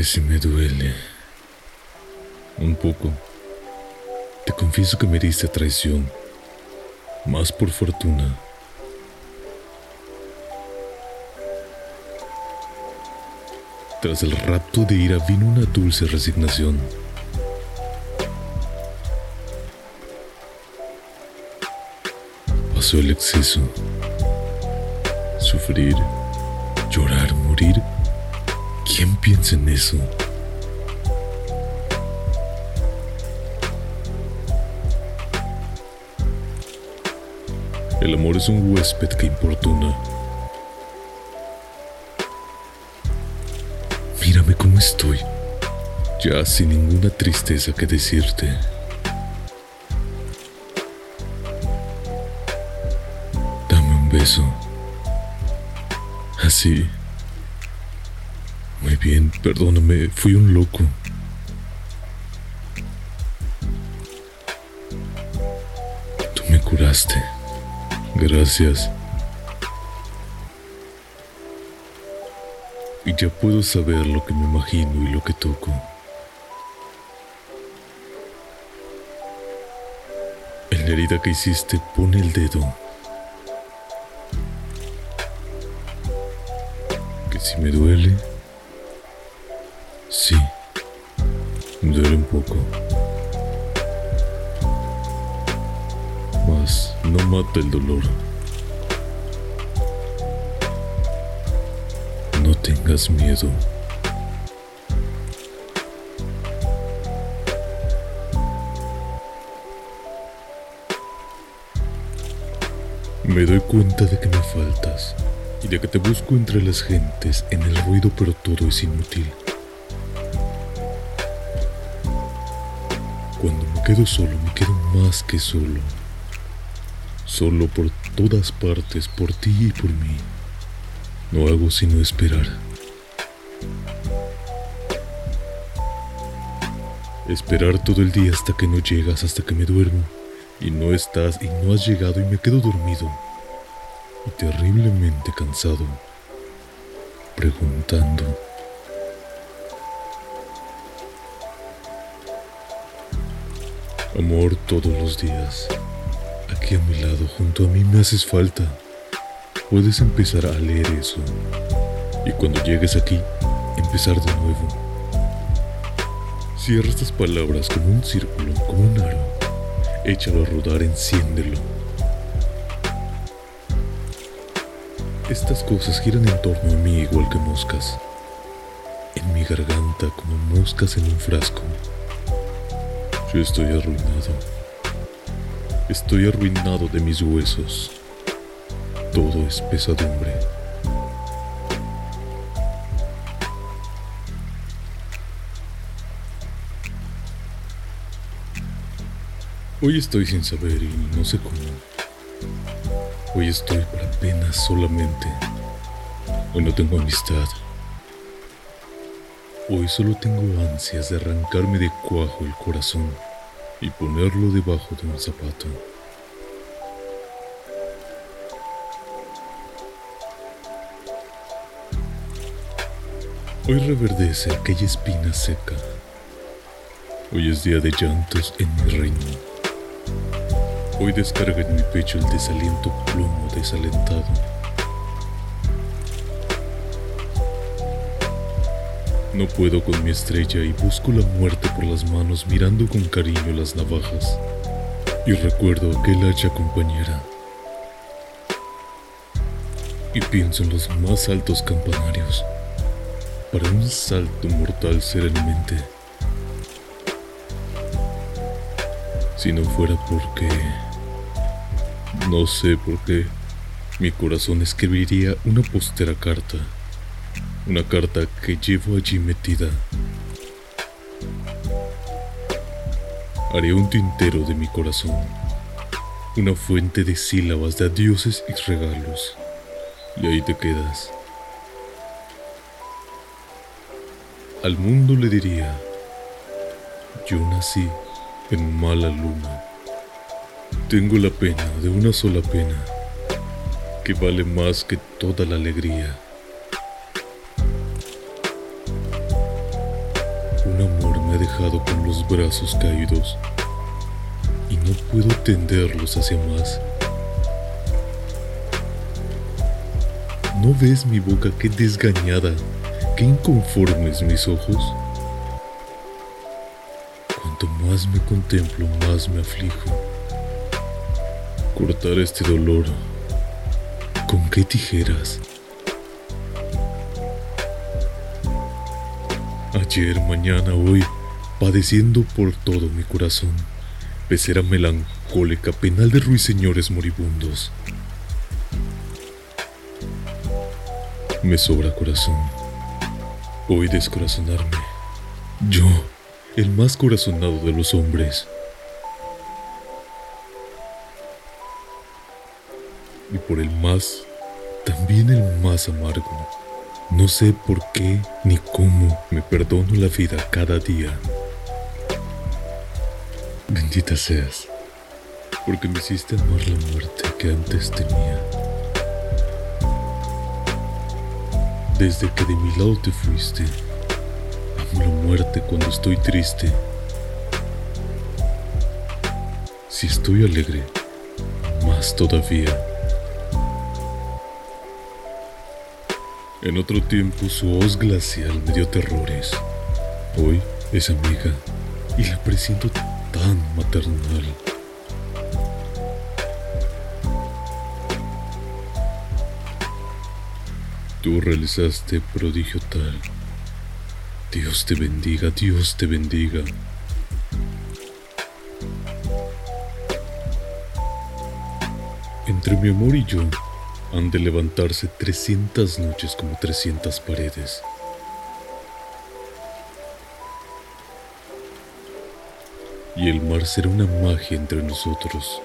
Que si me duele. Un poco. Te confieso que me diste traición. Más por fortuna. Tras el rapto de ira vino una dulce resignación. Pasó el exceso. Sufrir, llorar, morir. ¿Quién piensa en eso? El amor es un huésped que importuna. Mírame cómo estoy, ya sin ninguna tristeza que decirte. Dame un beso. Así. Muy bien, perdóname, fui un loco. Tú me curaste. Gracias. Y ya puedo saber lo que me imagino y lo que toco. En la herida que hiciste, pone el dedo. Que si me duele, sí, duele un poco. Mas no mata el dolor. No tengas miedo. Me doy cuenta de que me faltas y de que te busco entre las gentes en el ruido, pero todo es inútil. Cuando me quedo solo, me quedo más que solo. Solo por todas partes, por ti y por mí. No hago sino esperar. Esperar todo el día hasta que no llegas, hasta que me duermo. Y no estás y no has llegado y me quedo dormido. Y terriblemente cansado. Preguntando. Amor todos los días. Aquí a mi lado, junto a mí me haces falta. Puedes empezar a leer eso. Y cuando llegues aquí, empezar de nuevo. Cierra estas palabras como un círculo, como un aro. Échalo a rodar, enciéndelo. Estas cosas giran en torno a mí igual que moscas. En mi garganta como moscas en un frasco. Yo estoy arruinado. Estoy arruinado de mis huesos. Todo es pesadumbre. Hoy estoy sin saber y no sé cómo. Hoy estoy por apenas solamente. Hoy no tengo amistad. Hoy solo tengo ansias de arrancarme de cuajo el corazón y ponerlo debajo de un zapato. Hoy reverdece aquella espina seca. Hoy es día de llantos en mi reino. Hoy descarga en mi pecho el desaliento plomo desalentado. No puedo con mi estrella y busco la muerte por las manos mirando con cariño las navajas. Y recuerdo aquel hacha compañera. Y pienso en los más altos campanarios para un salto mortal serenamente. Si no fuera porque... No sé por qué mi corazón escribiría una postera carta. Una carta que llevo allí metida. Haré un tintero de mi corazón. Una fuente de sílabas de adioses y regalos. Y ahí te quedas. Al mundo le diría, yo nací en mala luna. Tengo la pena de una sola pena, que vale más que toda la alegría. Con los brazos caídos y no puedo tenderlos hacia más. ¿No ves mi boca qué desgañada, qué inconformes mis ojos? Cuanto más me contemplo, más me aflijo. Cortar este dolor. ¿Con qué tijeras? Ayer, mañana, hoy, padeciendo por todo mi corazón, pecera melancólica, penal de ruiseñores moribundos. Me sobra corazón. Hoy descorazonarme. Yo, el más corazonado de los hombres. Y por el más, también el más amargo. No sé por qué ni cómo me perdono la vida cada día. Bendita seas, porque me hiciste amar la muerte que antes tenía. Desde que de mi lado te fuiste, amo la muerte cuando estoy triste. Si estoy alegre, más todavía. En otro tiempo su hoz glacial me dio terrores. Hoy es amiga y la presiento tan maternal. Tú realizaste prodigio tal. Dios te bendiga, Dios te bendiga. Entre mi amor y yo han de levantarse 300 noches como 300 paredes. Y el mar será una magia entre nosotros.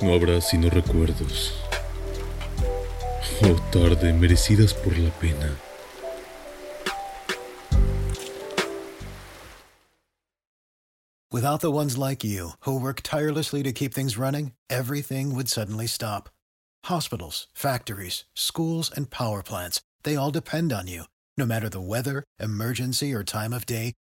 No habrá sino recuerdos. Oh, tarde, merecidas por la pena. Without the ones like you, who work tirelessly to keep things running, everything would suddenly stop. Hospitals, factories, schools, and power plants, they all depend on you. No matter the weather, emergency, or time of day,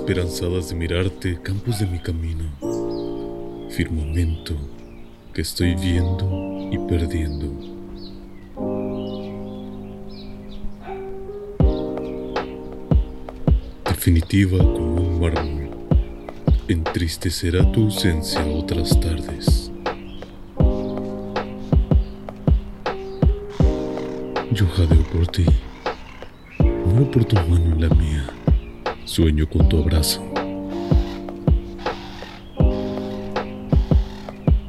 Esperanzadas de mirarte, campos de mi camino, firmamento que estoy viendo y perdiendo. Definitiva como un mármol, entristecerá tu ausencia otras tardes. Yo jadeo por ti, muero por tu mano en la mía, sueño con tu abrazo.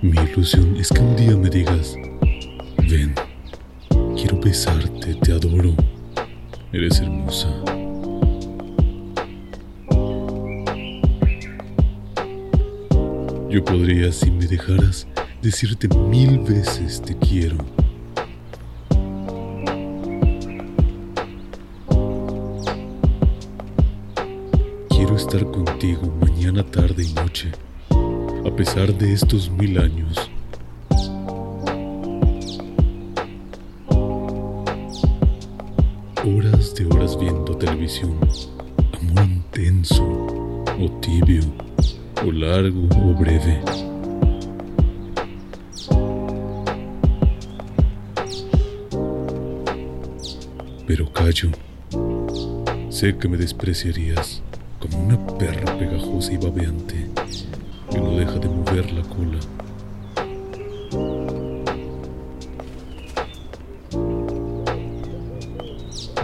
Mi ilusión es que un día me digas, ven, quiero besarte, te adoro, eres hermosa. Yo podría, si me dejaras, decirte mil veces te quiero. Estar contigo mañana, tarde y noche a pesar de estos mil años. Horas de horas viendo televisión, amor intenso o tibio, o largo o breve. Pero callo. Sé que me despreciarías como una perra pegajosa y babeante que no deja de mover la cola.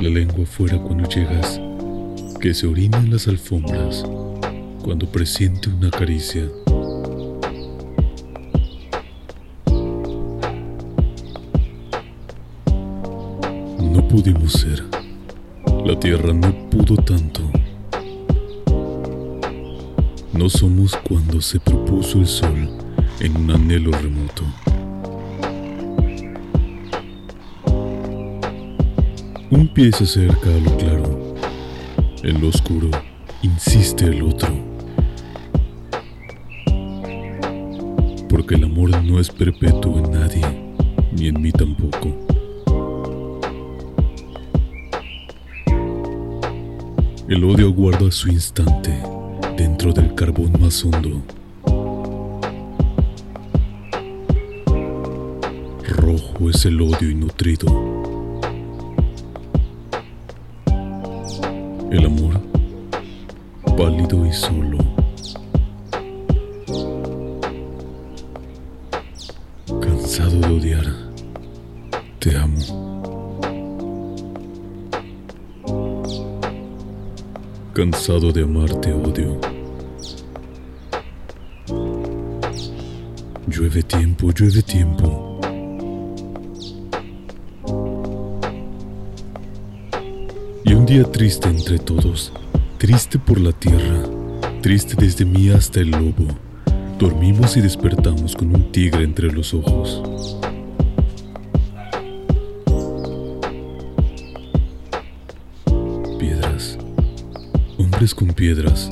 La lengua fuera cuando llegas, que se orina en las alfombras cuando presiente una caricia. No pudimos ser. La tierra no pudo tanto. No somos cuando se propuso el sol en un anhelo remoto. Un pie se acerca a lo claro. En lo oscuro insiste el otro. Porque el amor no es perpetuo en nadie, ni en mí tampoco. El odio guarda su instante dentro del carbón más hondo. Rojo es el odio nutrido. El amor, pálido y solo. Cansado de amarte, odio. Llueve tiempo, llueve tiempo. Y un día triste entre todos, triste por la tierra, triste desde mí hasta el lobo. Dormimos y despertamos con un tigre entre los ojos. Hombres con piedras,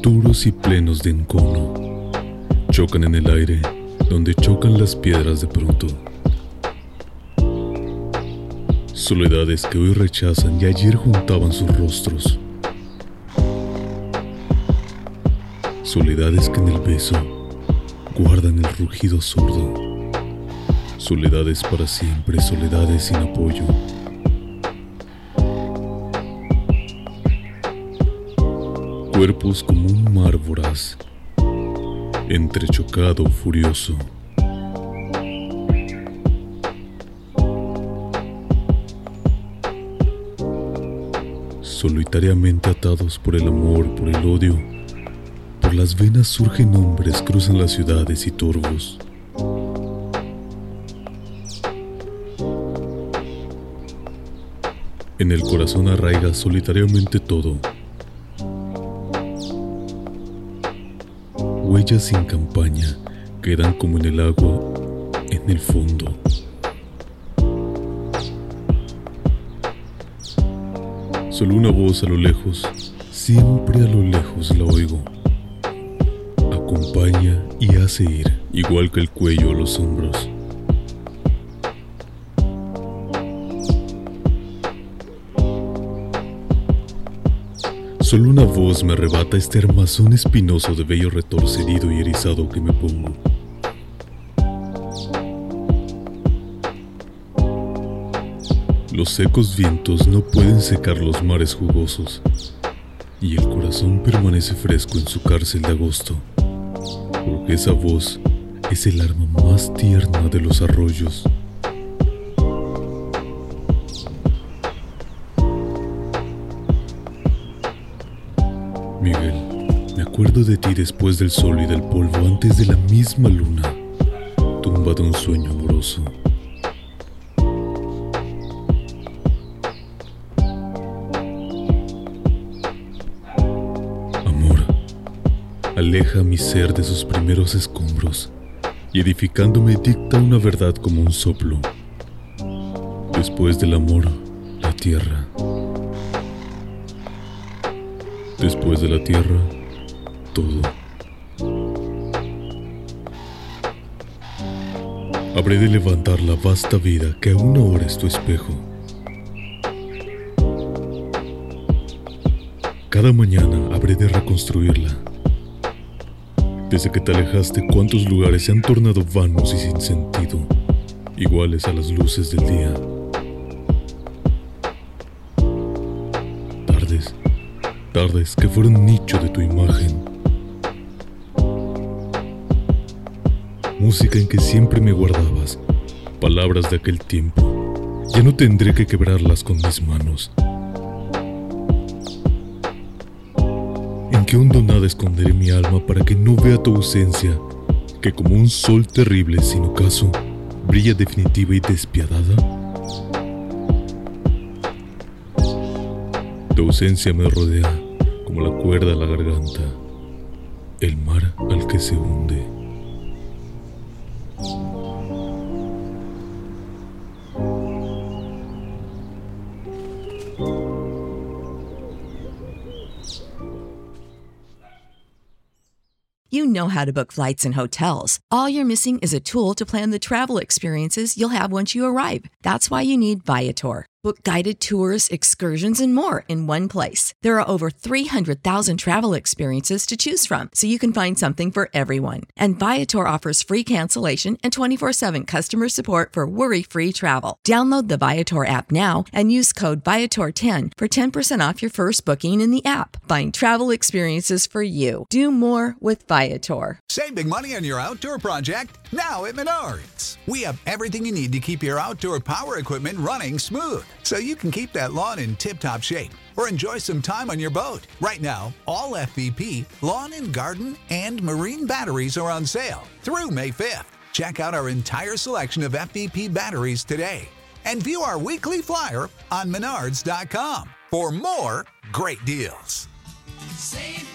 duros y plenos de encono, chocan en el aire donde chocan las piedras de pronto. Soledades que hoy rechazan y ayer juntaban sus rostros. Soledades que en el beso guardan el rugido sordo. Soledades para siempre, soledades sin apoyo. Cuerpos como un mar voraz, entrechocado, furioso. Solitariamente atados por el amor, por el odio, por las venas surgen hombres, cruzan las ciudades y turbos. En el corazón arraiga solitariamente todo. Sin campaña quedan como en el agua, en el fondo. Solo una voz a lo lejos, siempre a lo lejos la oigo. Acompaña y hace ir, igual que el cuello a los hombros. Una voz me arrebata este armazón espinoso de vello retorcido y erizado que me pongo. Los secos vientos no pueden secar los mares jugosos, y el corazón permanece fresco en su cárcel de agosto, porque esa voz es el arma más tierna de los arroyos. Miguel, me acuerdo de ti después del sol y del polvo, antes de la misma luna, tumba de un sueño amoroso. Amor, aleja mi ser de sus primeros escombros y edificándome dicta una verdad como un soplo. Después del amor, la tierra. Después de la tierra, todo. Habré de levantar la vasta vida que aún ahora es tu espejo. Cada mañana habré de reconstruirla Desde que te alejaste, cuántos lugares se han tornado vanos y sin sentido, iguales a las luces del día. Tardes que fueron nicho de tu imagen. Música en que siempre me guardabas, palabras de aquel tiempo. Ya no tendré que quebrarlas con mis manos. En que hondo nada esconderé mi alma para que no vea tu ausencia, que como un sol terrible sin ocaso, brilla definitiva y despiadada. Tu ausencia me rodea como la cuerda a la garganta, el mar al que se hunde. You know how to book flights and hotels. All you're missing is a tool to plan the travel experiences you'll have once you arrive. That's why you need Viator. Book guided tours, excursions, and more in one place. There are over 300,000 travel experiences to choose from, so you can find something for everyone. And Viator offers free cancellation and 24 7 customer support for worry free travel. Download the Viator app now and use code Viator10 for 10% off your first booking in the app. Find travel experiences for you. Do more with Viator. Save big money on your outdoor project now at Menards. We have everything you need to keep your outdoor power equipment running smooth so you can keep that lawn in tip top shape or enjoy some time on your boat. Right now, all FVP, lawn and garden, and marine batteries are on sale through May 5th. Check out our entire selection of FVP batteries today and view our weekly flyer on menards.com for more great deals. Save